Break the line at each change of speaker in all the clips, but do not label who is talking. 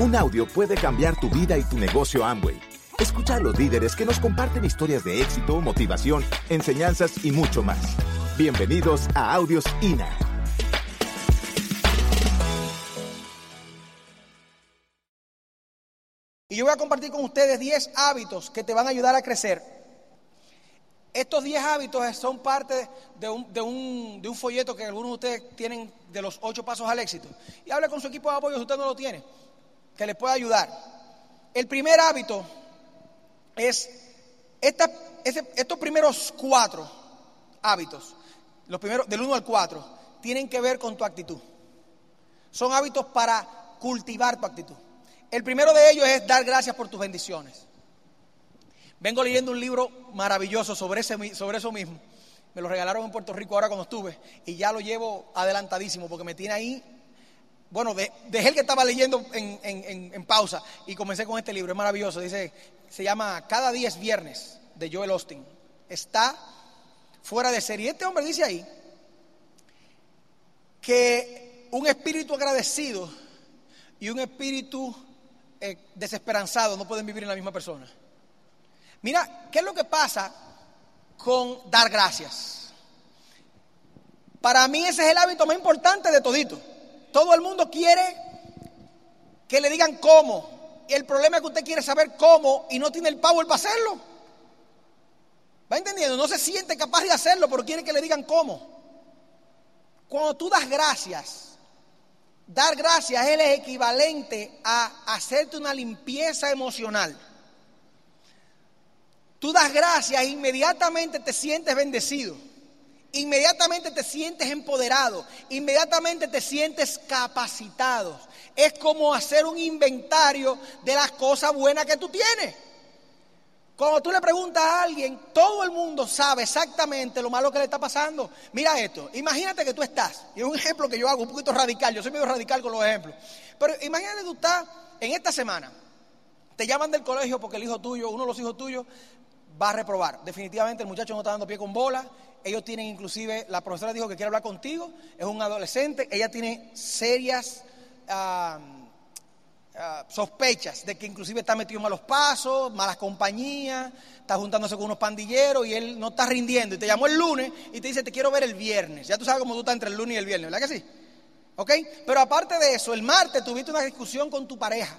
Un audio puede cambiar tu vida y tu negocio Amway. Escucha a los líderes que nos comparten historias de éxito, motivación, enseñanzas y mucho más. Bienvenidos a Audios INA.
Y yo voy a compartir con ustedes 10 hábitos que te van a ayudar a crecer. Estos 10 hábitos son parte de un, folleto que algunos de ustedes tienen de los 8 pasos al éxito. Y hable con su equipo de apoyo si usted no lo tiene, que les pueda ayudar. El primer hábito es estos primeros cuatro hábitos, los primeros del 1 al 4, tienen que ver con tu actitud. Son hábitos para cultivar tu actitud. El primero de ellos es dar gracias por tus bendiciones. Vengo leyendo un libro maravilloso sobre, ese, sobre eso mismo. Me lo regalaron en Puerto Rico ahora cuando estuve y ya lo llevo adelantadísimo porque me tiene ahí. Bueno, de, dejé el que estaba leyendo en, en, en, pausa y comencé con este libro. Es maravilloso. Dice, se llama Cada día es viernes de Joel Austin. Está fuera de serie. Este hombre dice ahí que un espíritu agradecido y un espíritu eh, desesperanzado no pueden vivir en la misma persona. Mira, ¿qué es lo que pasa con dar gracias? Para mí ese es el hábito más importante de todito. Todo el mundo quiere que le digan cómo. El problema es que usted quiere saber cómo y no tiene el power para hacerlo. ¿Va entendiendo? No se siente capaz de hacerlo, pero quiere que le digan cómo. Cuando tú das gracias, Dar gracias es equivalente a hacerte una limpieza emocional. Tú das gracias e inmediatamente te sientes bendecido. Inmediatamente te sientes empoderado. Inmediatamente te sientes capacitado. Es como hacer un inventario de las cosas buenas que tú tienes. Cuando tú le preguntas a alguien, todo el mundo sabe exactamente lo malo que le está pasando. Mira esto, imagínate que tú estás, y es un ejemplo que yo hago un poquito radical, yo soy medio radical con los ejemplos, pero imagínate que tú estás en esta semana, te llaman del colegio porque el hijo tuyo, uno de los hijos tuyos, va a reprobar. Definitivamente el muchacho no está dando pie con bola, ellos tienen inclusive, la profesora dijo que quiere hablar contigo, es un adolescente, ella tiene serias... Uh, sospechas de que inclusive está metido en malos pasos, malas compañías, está juntándose con unos pandilleros y él no está rindiendo. Y te llamó el lunes y te dice, te quiero ver el viernes. Ya tú sabes cómo tú estás entre el lunes y el viernes, ¿verdad que sí? ¿Ok? Pero aparte de eso, el martes tuviste una discusión con tu pareja.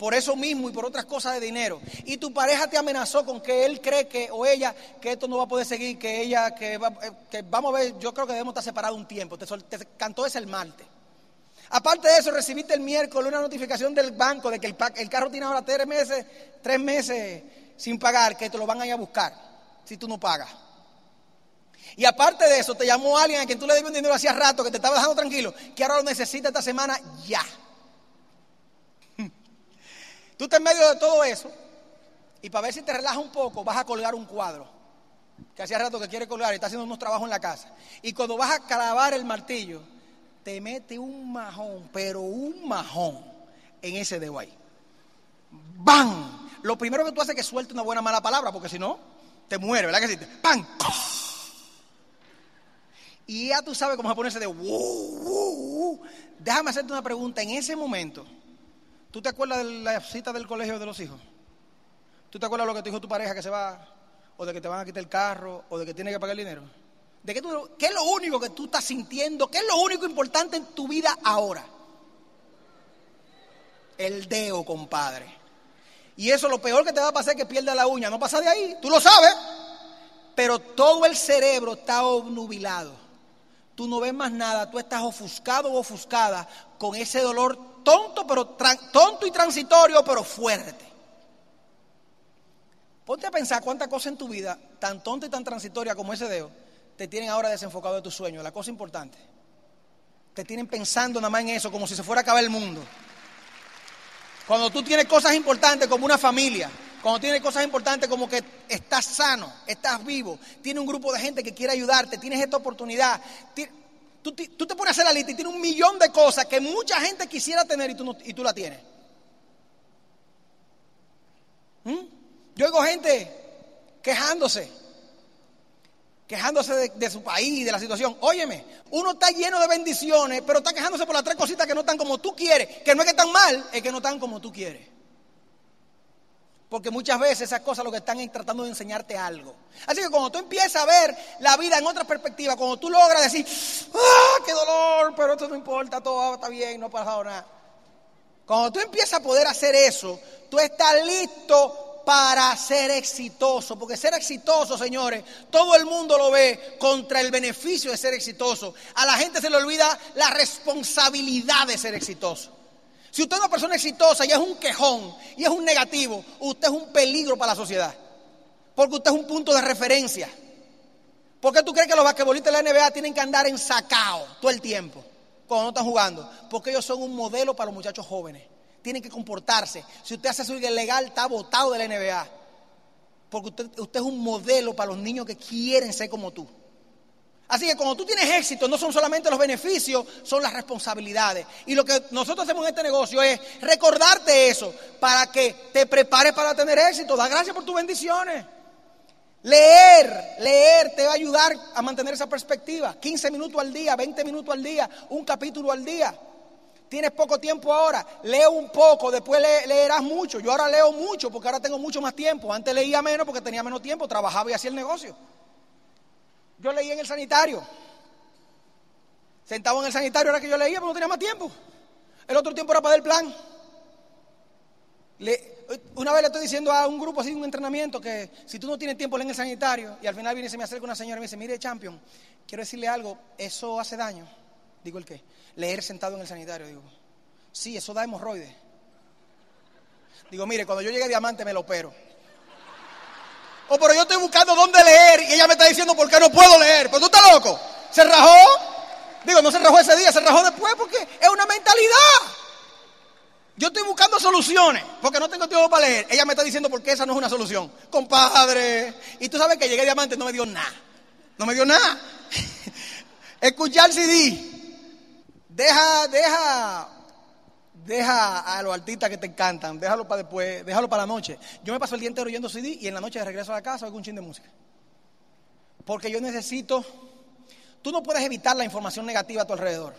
Por eso mismo y por otras cosas de dinero. Y tu pareja te amenazó con que él cree que, o ella, que esto no va a poder seguir, que ella, que, va, eh, vamos a ver, yo creo que debemos estar separados un tiempo. Te, cantó ese el martes. Aparte de eso, recibiste el miércoles una notificación del banco de que el, el, carro tiene ahora tres meses, tres meses sin pagar, que te lo van a ir a buscar si tú no pagas. Y aparte de eso, te llamó alguien a quien tú le debes un dinero hacía rato, que te estaba dejando tranquilo, que ahora lo necesita esta semana ya. Tú estás en medio de todo eso y para ver si te relajas un poco, vas a colgar un cuadro que hacía rato que quiere colgar y está haciendo unos trabajos en la casa. Y cuando vas a clavar el martillo, te mete un majón, pero un majón en ese dedo ahí. ¡Bam! Lo primero que tú haces es que suelte una buena mala palabra, porque si no, te muere, ¿verdad que sí? ¡Pam! Y ya tú sabes cómo se pone ese dedo. Déjame hacerte una pregunta. En ese momento, ¿tú te acuerdas de la cita del colegio de los hijos? ¿Tú te acuerdas de lo que te dijo tu pareja que se va? ¿O de que te van a quitar el carro? ¿O de que tiene que pagar el dinero? ¿De qué, tú, qué es lo único que tú estás sintiendo? ¿Qué es lo único importante en tu vida ahora? El deo, compadre. Y eso lo peor que te va a pasar es que pierda la uña. No pasa de ahí, tú lo sabes. Pero todo el cerebro está obnubilado. Tú no ves más nada, tú estás ofuscado o ofuscada con ese dolor tonto, pero tonto y transitorio, pero fuerte. Ponte a pensar cuántas cosas en tu vida, tan tonta y tan transitoria como ese dedo, te tienen ahora desenfocado de tu sueño, la cosa importante. Te tienen pensando nada más en eso, como si se fuera a acabar el mundo. Cuando tú tienes cosas importantes como una familia, cuando tienes cosas importantes como que estás sano, estás vivo, tienes un grupo de gente que quiere ayudarte, tienes esta oportunidad, tú, te pones a hacer la lista y tienes un millón de cosas que mucha gente quisiera tener y tú, no, y tú la tienes. ¿Mm? Yo oigo gente quejándose quejándose de, de, su país, de la situación. Óyeme, uno está lleno de bendiciones, pero está quejándose por las tres cositas que no están como tú quieres. Que no es que están mal, es que no están como tú quieres. Porque muchas veces esas cosas lo que están es tratando de enseñarte algo. Así que cuando tú empiezas a ver la vida en otra perspectiva, cuando tú logras decir, ¡ah, qué dolor! Pero esto no importa, todo está bien, no ha pasado nada. Cuando tú empiezas a poder hacer eso, tú estás listo para ser exitoso. Porque ser exitoso, señores, todo el mundo lo ve contra el beneficio de ser exitoso. A la gente se le olvida la responsabilidad de ser exitoso. Si usted es una persona exitosa y es un quejón y es un negativo, usted es un peligro para la sociedad. Porque usted es un punto de referencia. ¿Por qué tú crees que los basquetbolistas de la NBA tienen que andar en sacao todo el tiempo cuando no están jugando? Porque ellos son un modelo para los muchachos jóvenes. Tienen que comportarse. Si usted hace eso ilegal, está votado de la NBA. Porque usted es un modelo para los niños que quieren ser como tú. Así que cuando tú tienes éxito, no son solamente los beneficios, son las responsabilidades. Y lo que nosotros hacemos en este negocio es recordarte eso para que te prepares para tener éxito. Da gracias por tus bendiciones. Leer, leer te va a ayudar a mantener esa perspectiva. 15 minutos al día, 20 minutos al día, un capítulo al día. Tienes poco tiempo ahora, lee un poco, después leerás mucho. Yo ahora leo mucho porque ahora tengo mucho más tiempo. Antes leía menos porque tenía menos tiempo, trabajaba y hacía el negocio. Yo leí en el sanitario. Sentado en el sanitario era que yo leía, pero no tenía más tiempo. El otro tiempo era para el plan. una vez le estoy diciendo a un grupo así, un entrenamiento, que si tú no tienes tiempo, lee en el sanitario. Y al final viene y se me acerca una señora y me dice, mire, champion, quiero decirle algo, ¿eso hace daño? Digo, ¿el qué? Leer sentado en el sanitario. Digo, sí, eso da hemorroides. Digo, mire, cuando yo llegue a diamante me lo opero. O pero yo estoy buscando dónde leer y ella me está diciendo por qué no puedo leer. Pero tú estás loco. ¿Se rajó? Digo, no se rajó ese día, se rajó después porque es una mentalidad. Yo estoy buscando soluciones porque no tengo tiempo para leer. Ella me está diciendo por qué esa no es una solución. Compadre. Y tú sabes que llegué diamante no me dio nada. No me dio nada. Escuchar CD. Deja, deja Deja a los artistas que te encantan, déjalo para después, déjalo para la noche. Yo me paso el día entero oyendo CD y en la noche de regreso a la casa oigo un chin de música. Porque yo necesito, tú no puedes evitar la información negativa a tu alrededor.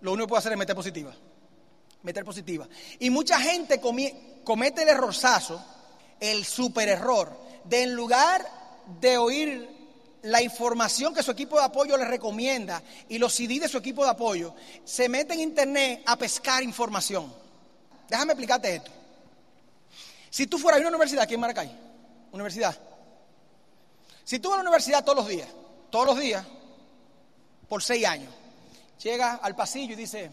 Lo único que puedes hacer es meter positiva. Meter positiva. Y mucha gente comete el errorzazo, el super error, de en lugar de oír la información que su equipo de apoyo le recomienda y los CD de su equipo de apoyo, se mete en internet a pescar información. Déjame explicarte esto. Si tú fueras a una universidad aquí en Maracay, universidad, si tú vas a la universidad todos los días, todos los días, por seis años, llegas al pasillo y dices,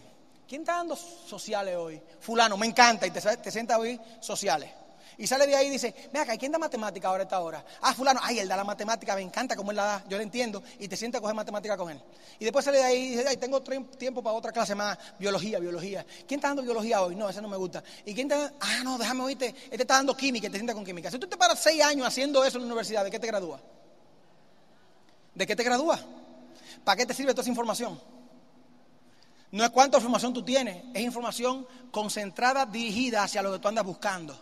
¿quién está dando sociales hoy? Fulano, me encanta, y te, te sientas hoy sociales. Y sale de ahí y dice, mira, ¿quién da matemática ahora a esta hora? Ah, fulano, ay, él da la matemática, me encanta cómo él la da, yo le entiendo, y te sientes a coger matemática con él. Y después sale de ahí y dice, ay, tengo tiempo para otra clase más, biología, biología. ¿Quién está dando biología hoy? No, ese no me gusta. ¿Y quién está Ah, no, déjame oírte, este está dando química, te sientas con química. Si tú te paras seis años haciendo eso en la universidad, ¿de qué te gradúas? ¿De qué te gradúas? ¿Para qué te sirve toda esa información? No es cuánta información tú tienes, es información concentrada, dirigida hacia lo que tú andas buscando.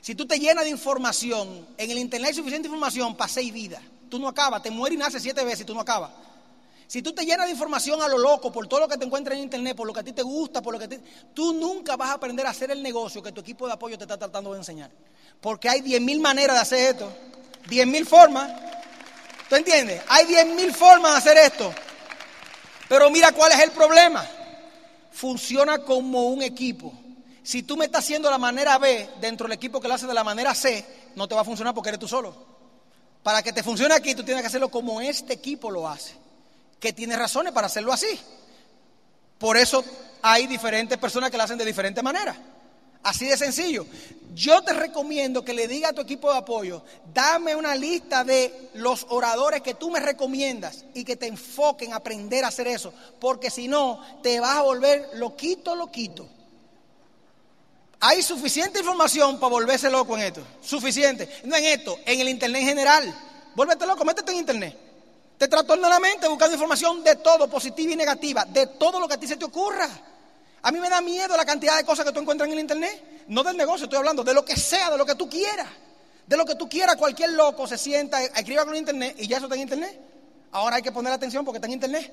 Si tú te llenas de información, en el internet hay suficiente información para seis vidas. Tú no acabas, te mueres y naces siete veces y tú no acabas. Si tú te llenas de información a lo loco por todo lo que te encuentras en internet, por lo que a ti te gusta, por lo que tú nunca vas a aprender a hacer el negocio que tu equipo de apoyo te está tratando de enseñar. Porque hay diez mil maneras de hacer esto, diez mil formas. ¿Tú entiendes? Hay diez mil formas de hacer esto. Pero mira cuál es el problema. Funciona como un equipo. Si tú me estás haciendo la manera B dentro del equipo que lo hace de la manera C, no te va a funcionar porque eres tú solo. Para que te funcione aquí, tú tienes que hacerlo como este equipo lo hace, que tiene razones para hacerlo así. Por eso hay diferentes personas que lo hacen de diferentes maneras. Así de sencillo. Yo te recomiendo que le diga a tu equipo de apoyo, dame una lista de los oradores que tú me recomiendas y que te enfoquen a aprender a hacer eso, porque si no, te vas a volver loquito, loquito. Hay suficiente información para volverse loco en esto. Suficiente. No en esto, en el Internet en general. Vuélvete loco, métete en Internet. Te trastorna la mente buscando información de todo, positiva y negativa, de todo lo que a ti se te ocurra. A mí me da miedo la cantidad de cosas que tú encuentras en el Internet. No del negocio, estoy hablando de lo que sea, de lo que tú quieras. De lo que tú quieras, cualquier loco se sienta, escriba con Internet y ya eso está en Internet. Ahora hay que poner atención porque está en internet.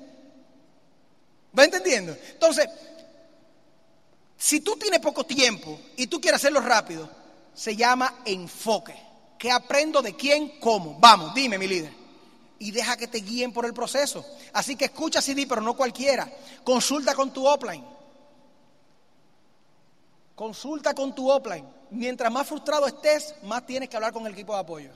¿Va entendiendo? Entonces, si tú tienes poco tiempo y tú quieres hacerlo rápido, se llama enfoque. ¿Qué aprendo de quién? ¿Cómo? Vamos, dime, mi líder. Y deja que te guíen por el proceso. Así que escucha CD, pero no cualquiera. Consulta con tu offline. Consulta con tu offline. Mientras más frustrado estés, más tienes que hablar con el equipo de apoyo.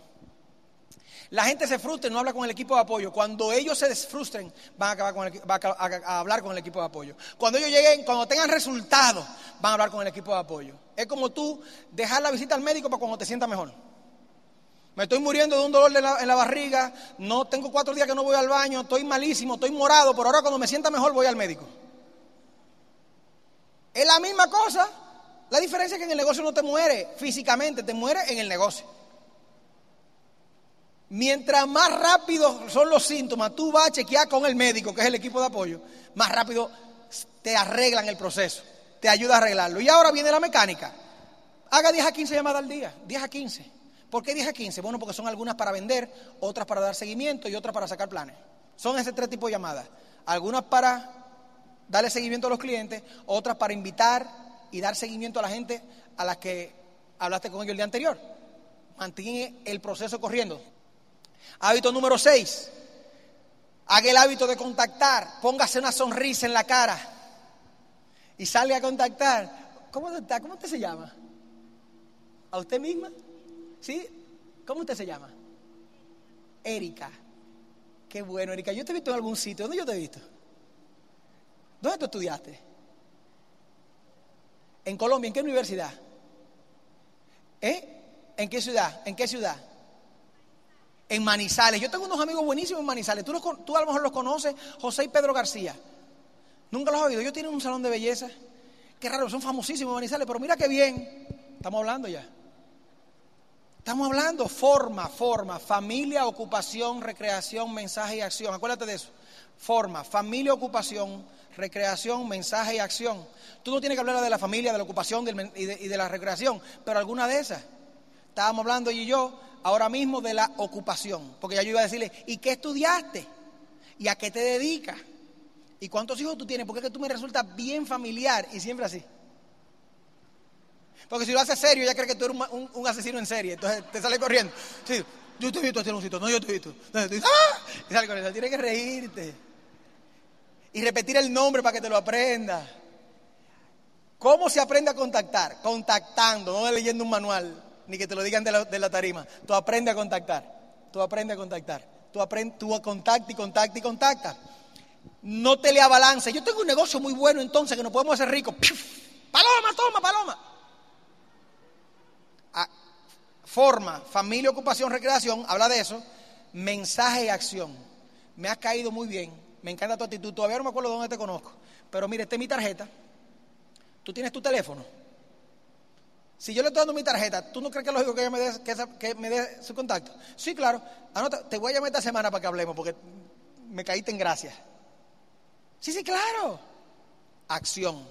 La gente se frustra y no habla con el equipo de apoyo. Cuando ellos se desfrustren, van a, a, hablar con el equipo de apoyo. Cuando ellos lleguen, cuando tengan resultados, van a hablar con el equipo de apoyo. Es como tú dejar la visita al médico para cuando te sientas mejor. Me estoy muriendo de un dolor en la barriga, no tengo cuatro días que no voy al baño, estoy malísimo, estoy morado, pero ahora cuando me sienta mejor voy al médico. Es la misma cosa. La diferencia es que en el negocio no te muere físicamente, te muere en el negocio. Mientras más rápido son los síntomas, tú vas a chequear con el médico, que es el equipo de apoyo, más rápido te arreglan el proceso, te ayuda a arreglarlo. Y ahora viene la mecánica. Haga 10 a 15 llamadas al día, 10 a 15. ¿Por qué 10 a 15? Bueno, porque son algunas para vender, otras para dar seguimiento y otras para sacar planes. Son ese tres tipos de llamadas. Algunas para darle seguimiento a los clientes, otras para invitar y dar seguimiento a la gente a las que hablaste con ellos el día anterior. Mantiene el proceso corriendo. Hábito número 6. Haga el hábito de contactar. Póngase una sonrisa en la cara. Y sale a contactar. ¿Cómo está? ¿Cómo usted se llama? ¿A usted misma? ¿Sí? ¿Cómo usted se llama? Erika. Qué bueno, Erika. Yo te he visto en algún sitio. ¿Dónde yo te he visto? ¿Dónde tú estudiaste? En Colombia, ¿en qué universidad? ¿Eh? ¿En qué ciudad? ¿En qué ciudad? En Manizales. Yo tengo unos amigos buenísimos en Manizales. Tú, tú a lo mejor los conoces, José y Pedro García. Nunca los has oído. Ellos tienen un salón de belleza. Qué raro, son famosísimos en Manizales, pero mira qué bien. Estamos hablando ya. Estamos hablando forma, forma, familia, ocupación, recreación, mensaje y acción. Acuérdate de eso. Forma, familia, ocupación, recreación, mensaje y acción. Tú no tienes que hablar de la familia, de la ocupación y, de, la recreación, pero alguna de esas. Estábamos hablando ella y yo ahora mismo de la ocupación, porque ya yo iba a decirle, ¿y qué estudiaste? ¿Y a qué te dedicas? ¿Y cuántos hijos tú tienes? Porque es que tú me resultas bien familiar y siempre así. Porque si lo haces serio, ya cree que tú eres un, asesino en serie. Entonces te sale corriendo. Sí, yo te he visto un sitio. No, yo te he visto. ¡Ah! Y sale corriendo. Tienes que reírte. Y repetir el nombre para que te lo aprendas. ¿Cómo se aprende a contactar? Contactando, no leyendo un manual, ni que te lo digan de la, tarima. Tú aprendes a contactar. Tú aprendes a contactar. Tú, aprendes, tú contacta y contacta y contacta. No te le abalance. Yo tengo un negocio muy bueno entonces que nos podemos hacer ricos. Paloma, toma, paloma forma, familia, ocupación, recreación, habla de eso, mensaje y acción. Me has caído muy bien, me encanta tu actitud, todavía no me acuerdo dónde te conozco, pero mire, esta es mi tarjeta, tú tienes tu teléfono. Si yo le estoy dando mi tarjeta, ¿tú no crees que es lógico que ella me dé, que, me dé su contacto? Sí, claro. Anota, te voy a llamar esta semana para que hablemos, porque me caíste en gracia. Sí, sí, claro. Acción.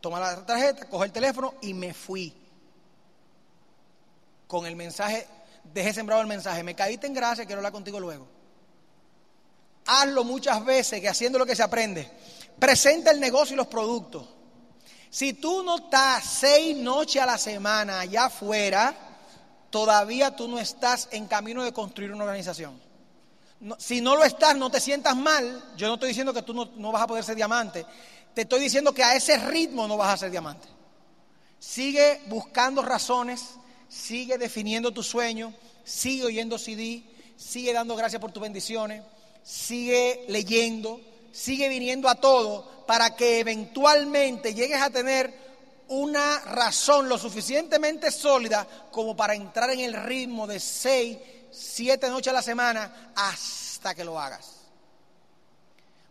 Toma la tarjeta, coge el teléfono y me fui con el mensaje, dejé sembrado el mensaje, me caíste en gracia, quiero hablar contigo luego. Hazlo muchas veces, que haciendo lo que se aprende. Presenta el negocio y los productos. Si tú no estás seis noches a la semana allá afuera, todavía tú no estás en camino de construir una organización. si no lo estás, no te sientas mal. Yo no estoy diciendo que tú no, no vas a poder ser diamante. Te estoy diciendo que a ese ritmo no vas a ser diamante. Sigue buscando razones sigue definiendo tu sueño, sigue oyendo CD, sigue dando gracias por tus bendiciones, sigue leyendo, sigue viniendo a todo para que eventualmente llegues a tener una razón lo suficientemente sólida como para entrar en el ritmo de seis, siete noches a la semana hasta que lo hagas.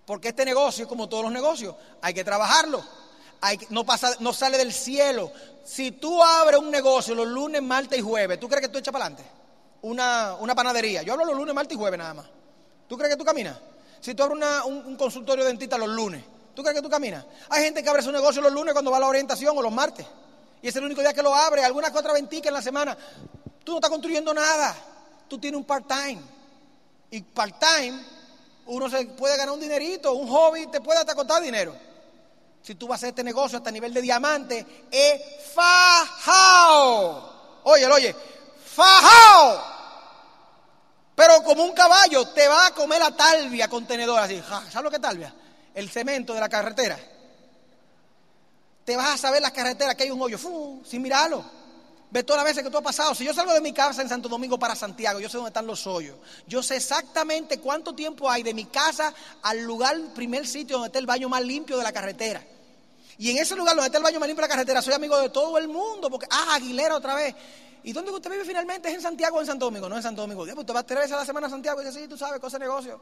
Porque este negocio, como todos los negocios, hay que trabajarlo no, pasa, no sale del cielo. Si tú abres un negocio los lunes, martes y jueves, ¿tú crees que tú echas para adelante? Una, una panadería. Yo hablo los lunes, martes y jueves nada más. ¿Tú crees que tú caminas? Si tú abres un, consultorio de dentista los lunes, ¿tú crees que tú caminas? Hay gente que abre su negocio los lunes cuando va a la orientación o los martes. Y es el único día que lo abre. Algunas que otra ventica en la semana. Tú no estás construyendo nada. Tú tienes un part-time. Y part-time uno se puede ganar un dinerito, un hobby te puede hasta costar dinero. Si tú vas a hacer este negocio hasta nivel de diamante, es fajao. Oye, oye, fajao. Pero como un caballo te va a comer la talvia contenedor así. ¿Sabes lo que es talvia? El cemento de la carretera. Te vas a saber las carreteras que hay un hoyo, sin mirarlo. Ve todas las veces que tú has pasado. Si yo salgo de mi casa en Santo Domingo para Santiago, yo sé dónde están los hoyos. Yo sé exactamente cuánto tiempo hay de mi casa al lugar, primer sitio donde está el baño más limpio de la carretera. Y en ese lugar donde está el baño más limpio de la carretera, soy amigo de todo el mundo. Porque, ah, Aguilera otra vez. ¿Y dónde usted vive finalmente? ¿Es en Santiago o en Santo Domingo? No en Santo Domingo. Dios, usted va tres veces a la semana a Santiago y dice, sí, tú sabes, cosa de negocio.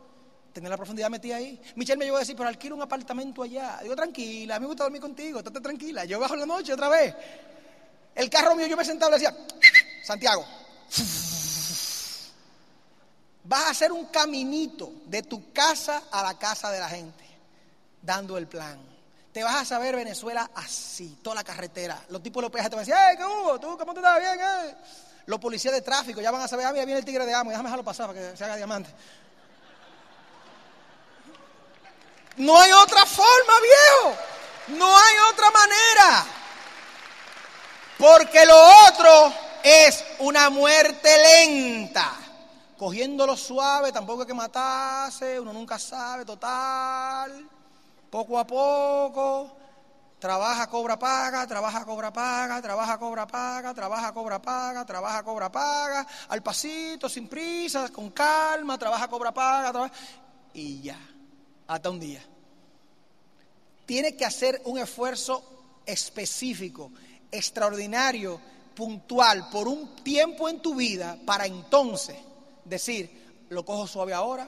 Tener la profundidad metida ahí. Michelle me llegó a decir, pero alquilo un apartamento allá. Digo, tranquila, a mí me gusta dormir contigo, estate tranquila. Yo bajo la noche otra vez. El carro mío, yo me sentaba y le decía, Santiago, vas a hacer un caminito de tu casa a la casa de la gente, dando el plan. Te vas a saber Venezuela así, toda la carretera. Los tipos de los peajes te van a decir, ¡eh, qué hubo! ¿Tú cómo te estás bien? Eh? Los policías de tráfico ya van a saber, ah, mira, viene el tigre de amo, déjame dejarlo pasar para que se haga diamante. No hay otra forma, viejo. No hay otra manera. Porque lo otro es una muerte lenta. Cogiéndolo suave, tampoco hay que matarse, uno nunca sabe, total. Poco a poco. Trabaja, cobra, paga, trabaja, cobra, paga, trabaja, cobra, paga, trabaja, cobra, paga, trabaja, cobra, paga, al pasito, sin prisa, con calma, trabaja, cobra, paga, trabaja, y ya, hasta un día. Tiene que hacer un esfuerzo específico extraordinario, puntual, por un tiempo en tu vida, para entonces decir, lo cojo suave ahora,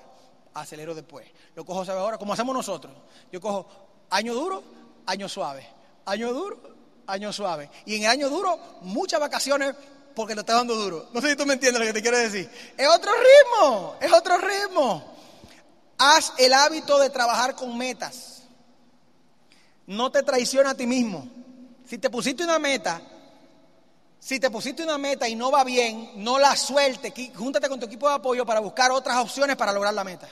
acelero después. Lo cojo suave ahora, como hacemos nosotros. Yo cojo año duro, año suave. Año duro, año suave. Y en el año duro, muchas vacaciones porque lo está dando duro. No sé si tú me entiendes lo que te quiero decir. Es otro ritmo, es otro ritmo. Haz el hábito de trabajar con metas. No te traiciona a ti mismo. Si te pusiste una meta, si te pusiste una meta y no va bien, no la suelte. Júntate con tu equipo de apoyo para buscar otras opciones para lograr la meta.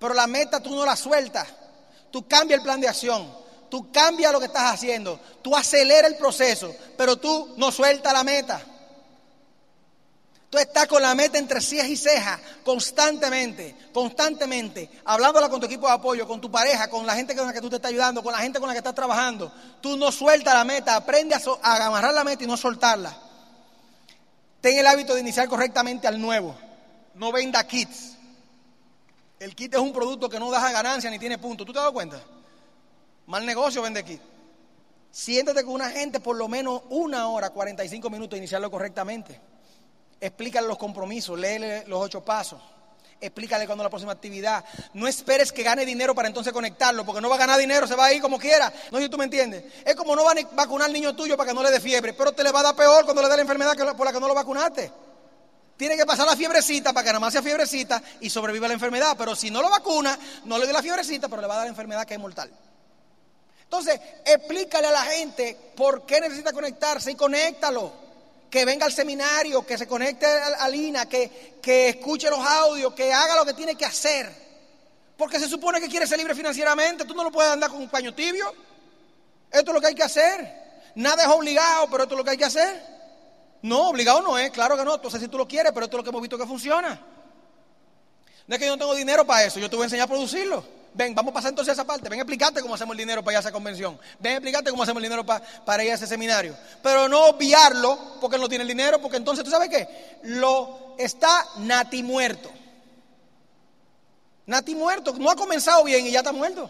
Pero la meta tú no la sueltas. Tú cambias el plan de acción. Tú cambias lo que estás haciendo. Tú aceleras el proceso. Pero tú no sueltas la meta. Tú estás con la meta entre cejas y cejas, constantemente, constantemente, hablándola con tu equipo de apoyo, con tu pareja, con la gente con la que tú te estás ayudando, con la gente con la que estás trabajando. Tú no sueltas la meta, aprende a, a amarrar la meta y no soltarla. Ten el hábito de iniciar correctamente al nuevo. No venda kits. El kit es un producto que no da ganancia ni tiene punto. ¿Tú te has dado cuenta? Mal negocio vende kit. Siéntate con una gente por lo menos una hora, 45 minutos, iniciarlo correctamente. Explícale los compromisos, léele los ocho pasos. Explícale cuándo la próxima actividad. No esperes que gane dinero para entonces conectarlo, porque no va a ganar dinero, se va a ir como quiera. No sé si tú me entiendes. Es como no va a vacunar al niño tuyo para que no le dé fiebre, pero te le va a dar peor cuando le dé la enfermedad por la que no lo vacunaste. Tiene que pasar la fiebrecita para que nada más sea fiebrecita y sobreviva la enfermedad. Pero si no lo vacuna, no le dé la fiebrecita, pero le va a dar la enfermedad que es mortal. Entonces, explícale a la gente por qué necesita conectarse y conéctalo que venga al seminario, que se conecte a, Lina, que, que escuche los audios, que haga lo que tiene que hacer. Porque se supone que quiere ser libre financieramente, tú no lo puedes andar con un paño tibio. Esto es lo que hay que hacer. Nada es obligado, pero esto es lo que hay que hacer. No, obligado no es, claro que no. Entonces si tú lo quieres, pero esto es lo que hemos visto que funciona. No es que yo no tengo dinero para eso, yo te voy a enseñar a producirlo. Ven, vamos a pasar entonces a esa parte. Ven explicarte cómo hacemos el dinero para ir a esa convención. Ven explicarte cómo hacemos el dinero para, para ir a ese seminario. Pero no obviarlo porque no tiene el dinero, porque entonces, ¿tú sabes qué? Lo está nati muerto. Nati muerto. No ha comenzado bien y ya está muerto.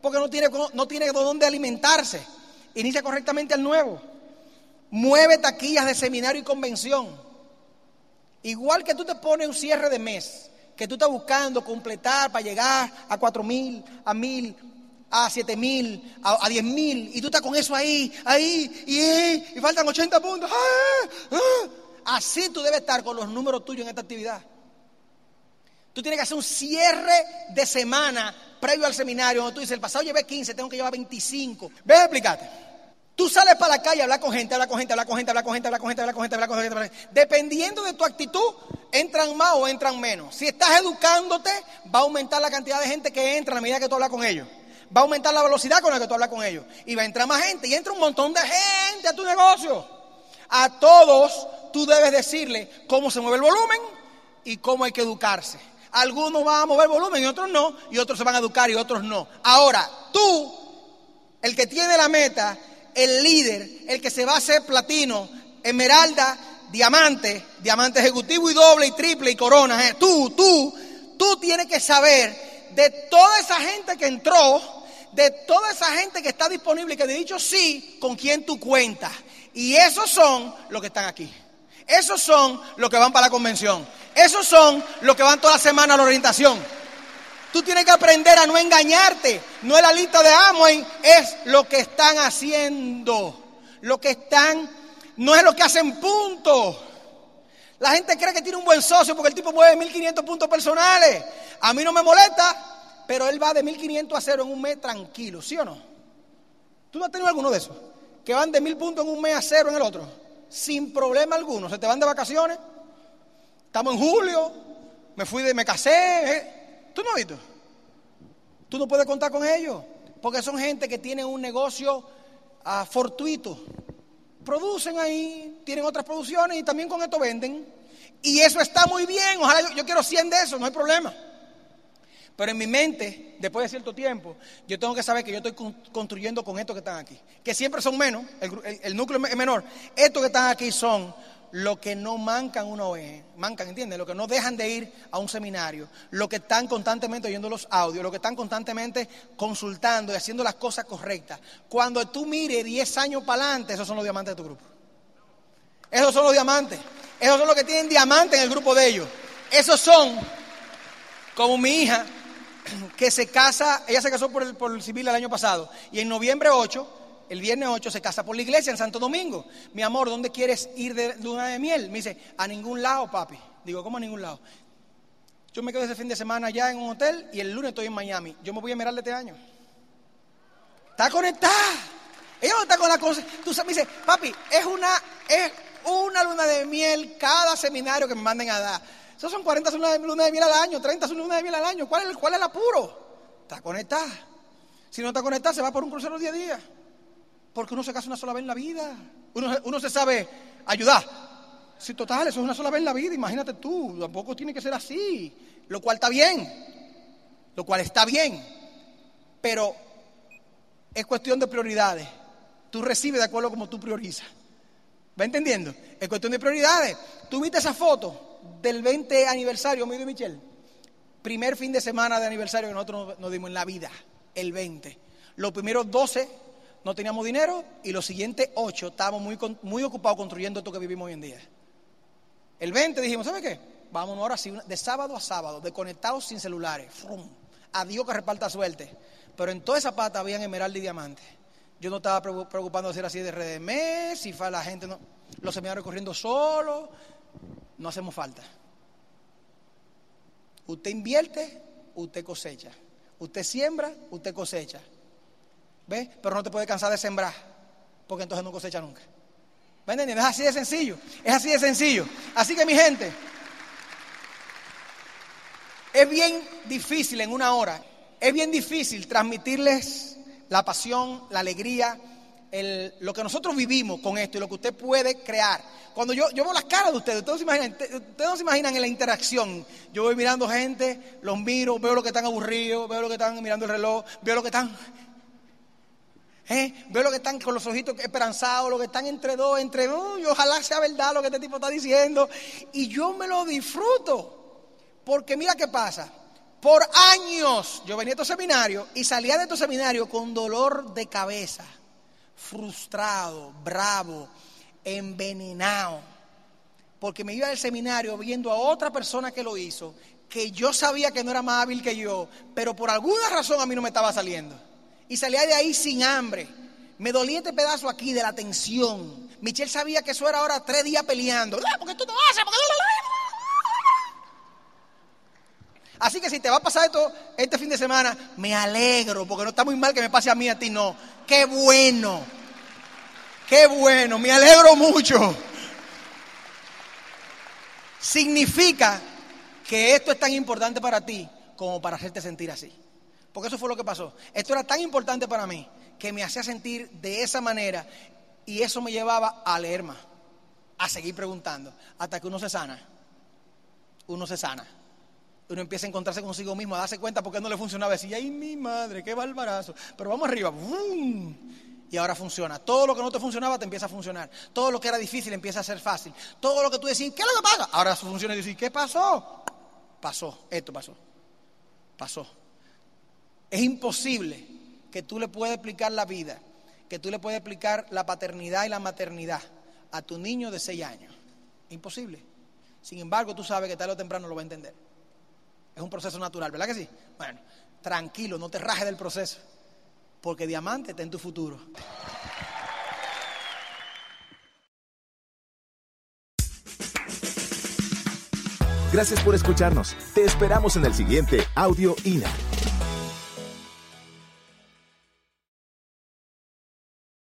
Porque no tiene, no tiene dónde alimentarse. Inicia correctamente al nuevo. Mueve taquillas de seminario y convención. Igual que tú te pones un cierre de mes que tú estás buscando completar para llegar a cuatro mil, a mil, a siete mil, a, diez mil, y tú estás con eso ahí, ahí, y, y faltan 80 puntos. ¡Ah! ¡Ah! Así tú debes estar con los números tuyos en esta actividad. Tú tienes que hacer un cierre de semana previo al seminario, donde tú dices, el pasado llevé 15, tengo que llevar 25. Ve a explicarte. Tú sales para la calle, habla con gente, habla con gente, habla con gente, habla con gente, habla con gente, habla con gente, habla con gente, gente. Dependiendo de tu actitud, entran más o entran menos. Si estás educándote, va a aumentar la cantidad de gente que entra a medida que tú hablas con ellos. Va a aumentar la velocidad con la que tú hablas con ellos. Y va a entrar más gente. Y entra un montón de gente a tu negocio. A todos tú debes decirle cómo se mueve el volumen y cómo hay que educarse. Algunos van a mover volumen y otros no. Y otros se van a educar y otros no. Ahora, tú, el que tiene la meta, el líder, el que se va a hacer platino, esmeralda, diamante, diamante ejecutivo y doble y triple y corona. ¿eh? Tú, tú, tú tienes que saber de toda esa gente que entró, de toda esa gente que está disponible y que ha dicho sí, con quién tú cuentas. Y esos son los que están aquí. Esos son los que van para la convención. Esos son los que van toda la semana a la orientación. Tú tienes que aprender a no engañarte. No es la lista de Amway, es lo que están haciendo. Lo que están, no es lo que hacen puntos. La gente cree que tiene un buen socio porque el tipo mueve 1500 puntos personales. A mí no me molesta, pero él va de 1500 a cero en un mes tranquilo, ¿sí o no? ¿Tú no has tenido alguno de esos? Que van de 1000 puntos en un mes a cero en el otro. Sin problema alguno. Se te van de vacaciones. Estamos en julio. Me fui de, me casé. ¿eh? ¿Tú no has visto? Tú no puedes contar con ellos, porque son gente que tiene un negocio ah, fortuito. Producen ahí, tienen otras producciones y también con esto venden. Y eso está muy bien, ojalá yo, quiero 100 de eso, no hay problema. Pero en mi mente, después de cierto tiempo, yo tengo que saber que yo estoy construyendo con estos que están aquí. Que siempre son menos, el, el núcleo es menor. Estos que están aquí son lo que no mancan una OE, mancan, ¿entiendes? Lo que no dejan de ir a un seminario, lo que están constantemente oyendo los audios, lo que están constantemente consultando y haciendo las cosas correctas. Cuando tú mires 10 años para adelante, esos son los diamantes de tu grupo. Esos son los diamantes. Esos son los que tienen diamantes en el grupo de ellos. Esos son, como mi hija, que se casa, ella se casó por el, por el civil el año pasado, y en noviembre 8 el viernes 8 se casa por la iglesia en Santo Domingo. Mi amor, ¿dónde quieres ir de luna de miel? Me dice, a ningún lado, papi. Digo, ¿cómo a ningún lado? Yo me quedo ese fin de semana allá en un hotel y el lunes estoy en Miami. Yo me voy a mirar de este año. Está conectada. Ella no está con la cosa. Tú me dice, papi, es una, es una luna de miel cada seminario que me manden a dar. Esos son 40 lunas de, luna de miel al año, 30 lunas de miel al año. ¿Cuál es, ¿Cuál es el apuro? Está conectada. Si no está conectada, se va por un crucero día a día. Porque uno se casa una sola vez en la vida. Uno, se sabe ayudar. Si total, eso es una sola vez en la vida, imagínate tú, tampoco tiene que ser así. Lo cual está bien. Lo cual está bien. Pero es cuestión de prioridades. Tú recibes de acuerdo como tú priorizas. ¿Va entendiendo? Es cuestión de prioridades. ¿Tú viste esa foto del 20 aniversario mío y Michelle? Primer fin de semana de aniversario que nosotros nos dimos en la vida, el 20. Los primeros 12 no teníamos dinero y los siguientes ocho estábamos muy, muy ocupados construyendo esto que vivimos hoy en día. El 20 dijimos, ¿sabe qué? Vámonos ahora sí, de sábado a sábado, desconectados sin celulares. ¡Frum! A Dios que reparta suerte. Pero en toda esa pata habían esmeralda y diamante. Yo no estaba preocupando de hacer así de redes si fue la gente, no, los seminarios corriendo solo, no hacemos falta. Usted invierte, usted cosecha. Usted siembra, usted cosecha. ¿Ves? Pero no te puedes cansar de sembrar, porque entonces no cosecha nunca. ¿Me entendiendo? Es así de sencillo. Es así de sencillo. Así que mi gente, es bien difícil en una hora, es bien difícil transmitirles la pasión, la alegría, lo que nosotros vivimos con esto y lo que usted puede crear. Cuando yo, veo las caras de ustedes, ustedes se imaginan, ustedes no se imaginan en la interacción. Yo voy mirando gente, los miro, veo lo que están aburridos, veo lo que están mirando el reloj, veo lo que están ¿Eh? Veo lo que están con los ojitos esperanzados, lo que están entre dos, entre dos, y ojalá sea verdad lo que este tipo está diciendo. Y yo me lo disfruto. Porque mira qué pasa. Por años yo venía a estos seminarios y salía de estos seminarios con dolor de cabeza, frustrado, bravo, envenenado. Porque me iba al seminario viendo a otra persona que lo hizo, que yo sabía que no era más hábil que yo, pero por alguna razón a mí no me estaba saliendo y salía de ahí sin hambre. Me dolía este pedazo aquí de la tensión. Michelle sabía que eso era ahora tres días peleando. porque tú no haces. Así que si te va a pasar esto este fin de semana, me alegro, porque no está muy mal que me pase a mí a ti, no. Qué bueno. Qué bueno, me alegro mucho. Significa que esto es tan importante para ti como para hacerte sentir así. Porque eso fue lo que pasó. Esto era tan importante para mí que me hacía sentir de esa manera y eso me llevaba a leer más, a seguir preguntando, hasta que uno se sana. Uno se sana. Uno empieza a encontrarse consigo mismo, a darse cuenta por qué no le funcionaba. Decir, ay, mi madre, qué barbarazo. Pero vamos arriba. Y ahora funciona. Todo lo que no te funcionaba te empieza a funcionar. Todo lo que era difícil empieza a ser fácil. Todo lo que tú decís, ¿qué es lo que pasa? Ahora funciona y decís, ¿qué pasó? Pasó, esto pasó. Pasó. Es imposible que tú le puedas explicar la vida, que tú le puedas explicar la paternidad y la maternidad a tu niño de 6 años. Imposible. Sin embargo, tú sabes que tarde o temprano lo va a entender. Es un proceso natural, ¿verdad que sí? Bueno, tranquilo, no te rajes del proceso, porque diamante está en tu futuro.
Gracias por escucharnos. Te esperamos en el siguiente Audio INA.